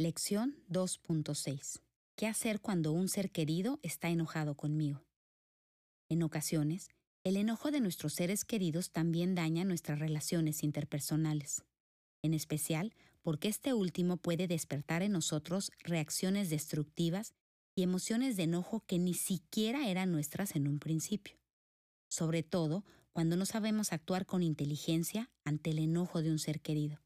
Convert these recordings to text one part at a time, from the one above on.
Lección 2.6. ¿Qué hacer cuando un ser querido está enojado conmigo? En ocasiones, el enojo de nuestros seres queridos también daña nuestras relaciones interpersonales, en especial porque este último puede despertar en nosotros reacciones destructivas y emociones de enojo que ni siquiera eran nuestras en un principio, sobre todo cuando no sabemos actuar con inteligencia ante el enojo de un ser querido.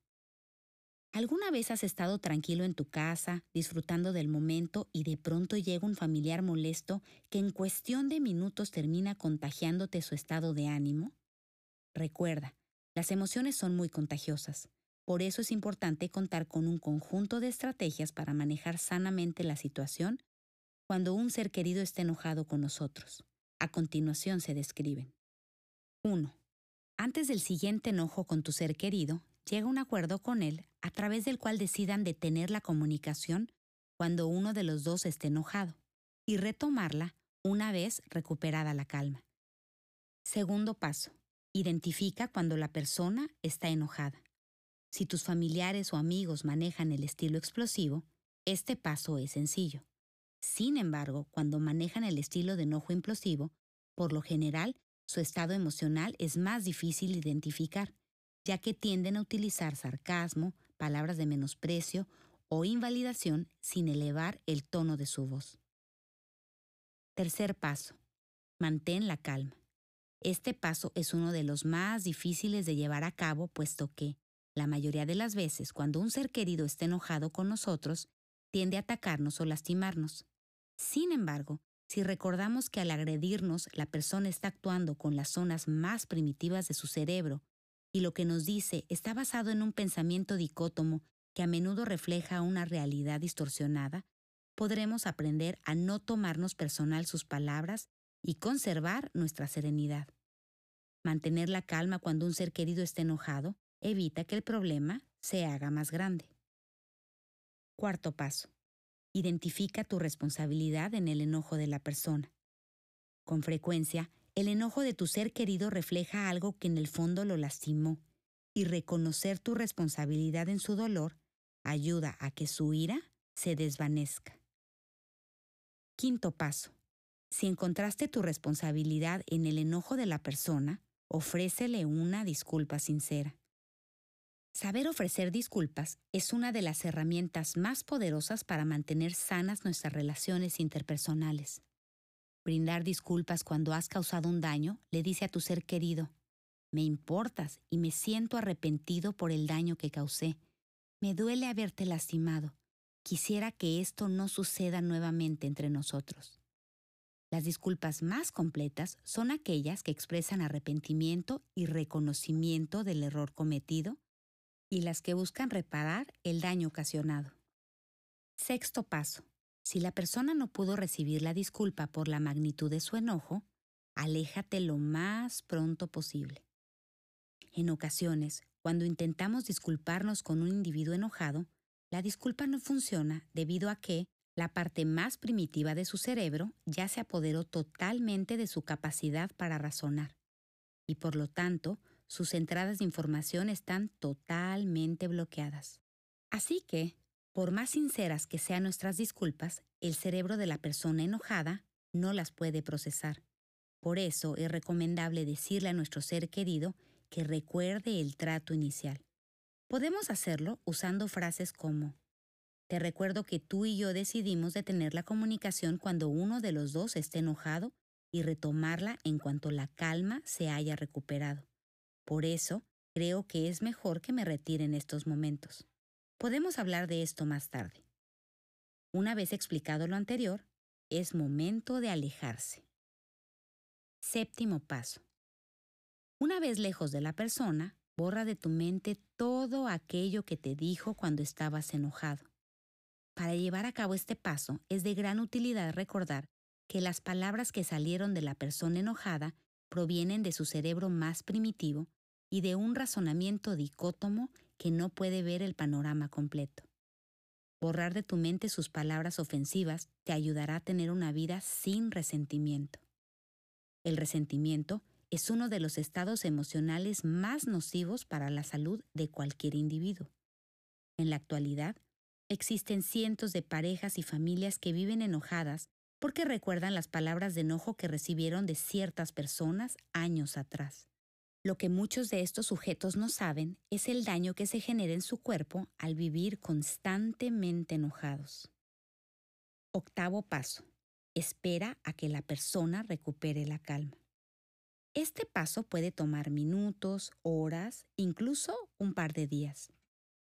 ¿Alguna vez has estado tranquilo en tu casa, disfrutando del momento y de pronto llega un familiar molesto que en cuestión de minutos termina contagiándote su estado de ánimo? Recuerda, las emociones son muy contagiosas. Por eso es importante contar con un conjunto de estrategias para manejar sanamente la situación cuando un ser querido esté enojado con nosotros. A continuación se describen. 1. Antes del siguiente enojo con tu ser querido, llega un acuerdo con él a través del cual decidan detener la comunicación cuando uno de los dos esté enojado y retomarla una vez recuperada la calma. Segundo paso. Identifica cuando la persona está enojada. Si tus familiares o amigos manejan el estilo explosivo, este paso es sencillo. Sin embargo, cuando manejan el estilo de enojo implosivo, por lo general, su estado emocional es más difícil identificar ya que tienden a utilizar sarcasmo, palabras de menosprecio o invalidación sin elevar el tono de su voz. Tercer paso. Mantén la calma. Este paso es uno de los más difíciles de llevar a cabo, puesto que, la mayoría de las veces, cuando un ser querido está enojado con nosotros, tiende a atacarnos o lastimarnos. Sin embargo, si recordamos que al agredirnos la persona está actuando con las zonas más primitivas de su cerebro y lo que nos dice está basado en un pensamiento dicótomo que a menudo refleja una realidad distorsionada, podremos aprender a no tomarnos personal sus palabras y conservar nuestra serenidad. Mantener la calma cuando un ser querido esté enojado evita que el problema se haga más grande. Cuarto paso. Identifica tu responsabilidad en el enojo de la persona. Con frecuencia, el enojo de tu ser querido refleja algo que en el fondo lo lastimó, y reconocer tu responsabilidad en su dolor ayuda a que su ira se desvanezca. Quinto paso. Si encontraste tu responsabilidad en el enojo de la persona, ofrécele una disculpa sincera. Saber ofrecer disculpas es una de las herramientas más poderosas para mantener sanas nuestras relaciones interpersonales. Brindar disculpas cuando has causado un daño le dice a tu ser querido, me importas y me siento arrepentido por el daño que causé. Me duele haberte lastimado. Quisiera que esto no suceda nuevamente entre nosotros. Las disculpas más completas son aquellas que expresan arrepentimiento y reconocimiento del error cometido y las que buscan reparar el daño ocasionado. Sexto paso. Si la persona no pudo recibir la disculpa por la magnitud de su enojo, aléjate lo más pronto posible. En ocasiones, cuando intentamos disculparnos con un individuo enojado, la disculpa no funciona debido a que la parte más primitiva de su cerebro ya se apoderó totalmente de su capacidad para razonar, y por lo tanto, sus entradas de información están totalmente bloqueadas. Así que, por más sinceras que sean nuestras disculpas, el cerebro de la persona enojada no las puede procesar. Por eso es recomendable decirle a nuestro ser querido que recuerde el trato inicial. Podemos hacerlo usando frases como, te recuerdo que tú y yo decidimos detener la comunicación cuando uno de los dos esté enojado y retomarla en cuanto la calma se haya recuperado. Por eso, creo que es mejor que me retire en estos momentos. Podemos hablar de esto más tarde. Una vez explicado lo anterior, es momento de alejarse. Séptimo paso. Una vez lejos de la persona, borra de tu mente todo aquello que te dijo cuando estabas enojado. Para llevar a cabo este paso es de gran utilidad recordar que las palabras que salieron de la persona enojada provienen de su cerebro más primitivo y de un razonamiento dicótomo que no puede ver el panorama completo. Borrar de tu mente sus palabras ofensivas te ayudará a tener una vida sin resentimiento. El resentimiento es uno de los estados emocionales más nocivos para la salud de cualquier individuo. En la actualidad, Existen cientos de parejas y familias que viven enojadas porque recuerdan las palabras de enojo que recibieron de ciertas personas años atrás. Lo que muchos de estos sujetos no saben es el daño que se genera en su cuerpo al vivir constantemente enojados. Octavo paso. Espera a que la persona recupere la calma. Este paso puede tomar minutos, horas, incluso un par de días.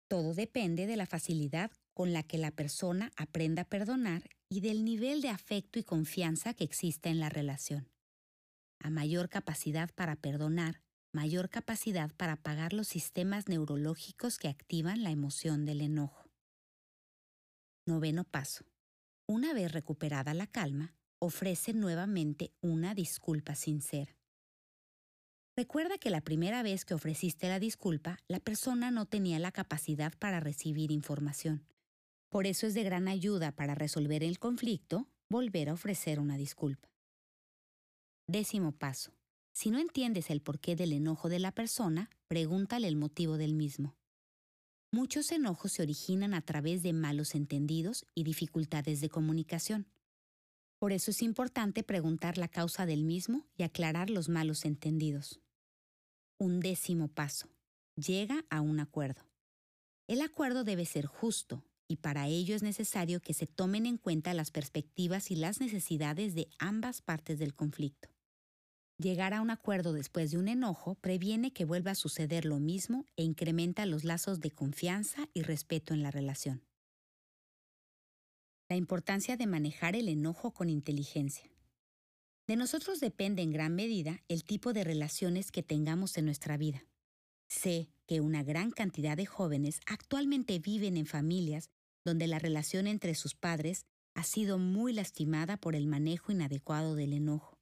Todo depende de la facilidad con la que la persona aprenda a perdonar y del nivel de afecto y confianza que exista en la relación. A mayor capacidad para perdonar, mayor capacidad para apagar los sistemas neurológicos que activan la emoción del enojo. Noveno paso. Una vez recuperada la calma, ofrece nuevamente una disculpa sincera. Recuerda que la primera vez que ofreciste la disculpa, la persona no tenía la capacidad para recibir información. Por eso es de gran ayuda para resolver el conflicto volver a ofrecer una disculpa. Décimo paso. Si no entiendes el porqué del enojo de la persona, pregúntale el motivo del mismo. Muchos enojos se originan a través de malos entendidos y dificultades de comunicación. Por eso es importante preguntar la causa del mismo y aclarar los malos entendidos. Un décimo paso. Llega a un acuerdo. El acuerdo debe ser justo y para ello es necesario que se tomen en cuenta las perspectivas y las necesidades de ambas partes del conflicto. Llegar a un acuerdo después de un enojo previene que vuelva a suceder lo mismo e incrementa los lazos de confianza y respeto en la relación. La importancia de manejar el enojo con inteligencia. De nosotros depende en gran medida el tipo de relaciones que tengamos en nuestra vida. Sé que una gran cantidad de jóvenes actualmente viven en familias donde la relación entre sus padres ha sido muy lastimada por el manejo inadecuado del enojo.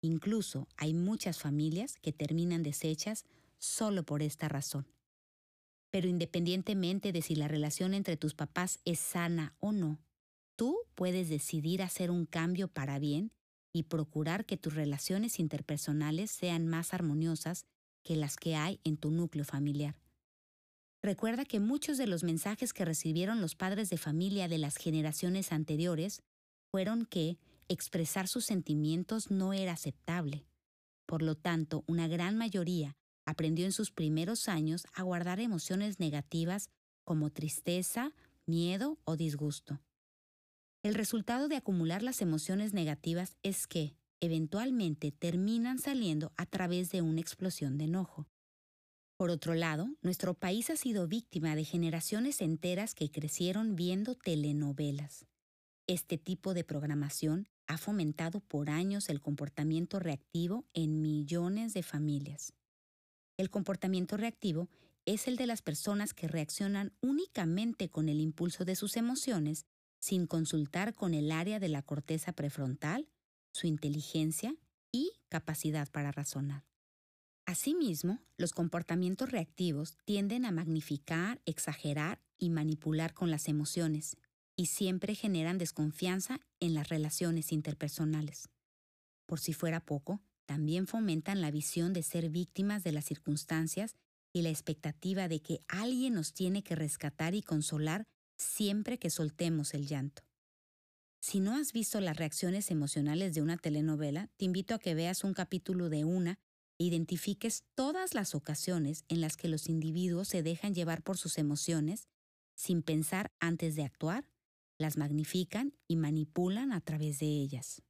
Incluso hay muchas familias que terminan deshechas solo por esta razón. Pero independientemente de si la relación entre tus papás es sana o no, tú puedes decidir hacer un cambio para bien y procurar que tus relaciones interpersonales sean más armoniosas que las que hay en tu núcleo familiar. Recuerda que muchos de los mensajes que recibieron los padres de familia de las generaciones anteriores fueron que expresar sus sentimientos no era aceptable. Por lo tanto, una gran mayoría aprendió en sus primeros años a guardar emociones negativas como tristeza, miedo o disgusto. El resultado de acumular las emociones negativas es que, eventualmente, terminan saliendo a través de una explosión de enojo. Por otro lado, nuestro país ha sido víctima de generaciones enteras que crecieron viendo telenovelas. Este tipo de programación ha fomentado por años el comportamiento reactivo en millones de familias. El comportamiento reactivo es el de las personas que reaccionan únicamente con el impulso de sus emociones sin consultar con el área de la corteza prefrontal, su inteligencia y capacidad para razonar. Asimismo, los comportamientos reactivos tienden a magnificar, exagerar y manipular con las emociones, y siempre generan desconfianza en las relaciones interpersonales. Por si fuera poco, también fomentan la visión de ser víctimas de las circunstancias y la expectativa de que alguien nos tiene que rescatar y consolar siempre que soltemos el llanto. Si no has visto las reacciones emocionales de una telenovela, te invito a que veas un capítulo de una e identifiques todas las ocasiones en las que los individuos se dejan llevar por sus emociones sin pensar antes de actuar las magnifican y manipulan a través de ellas.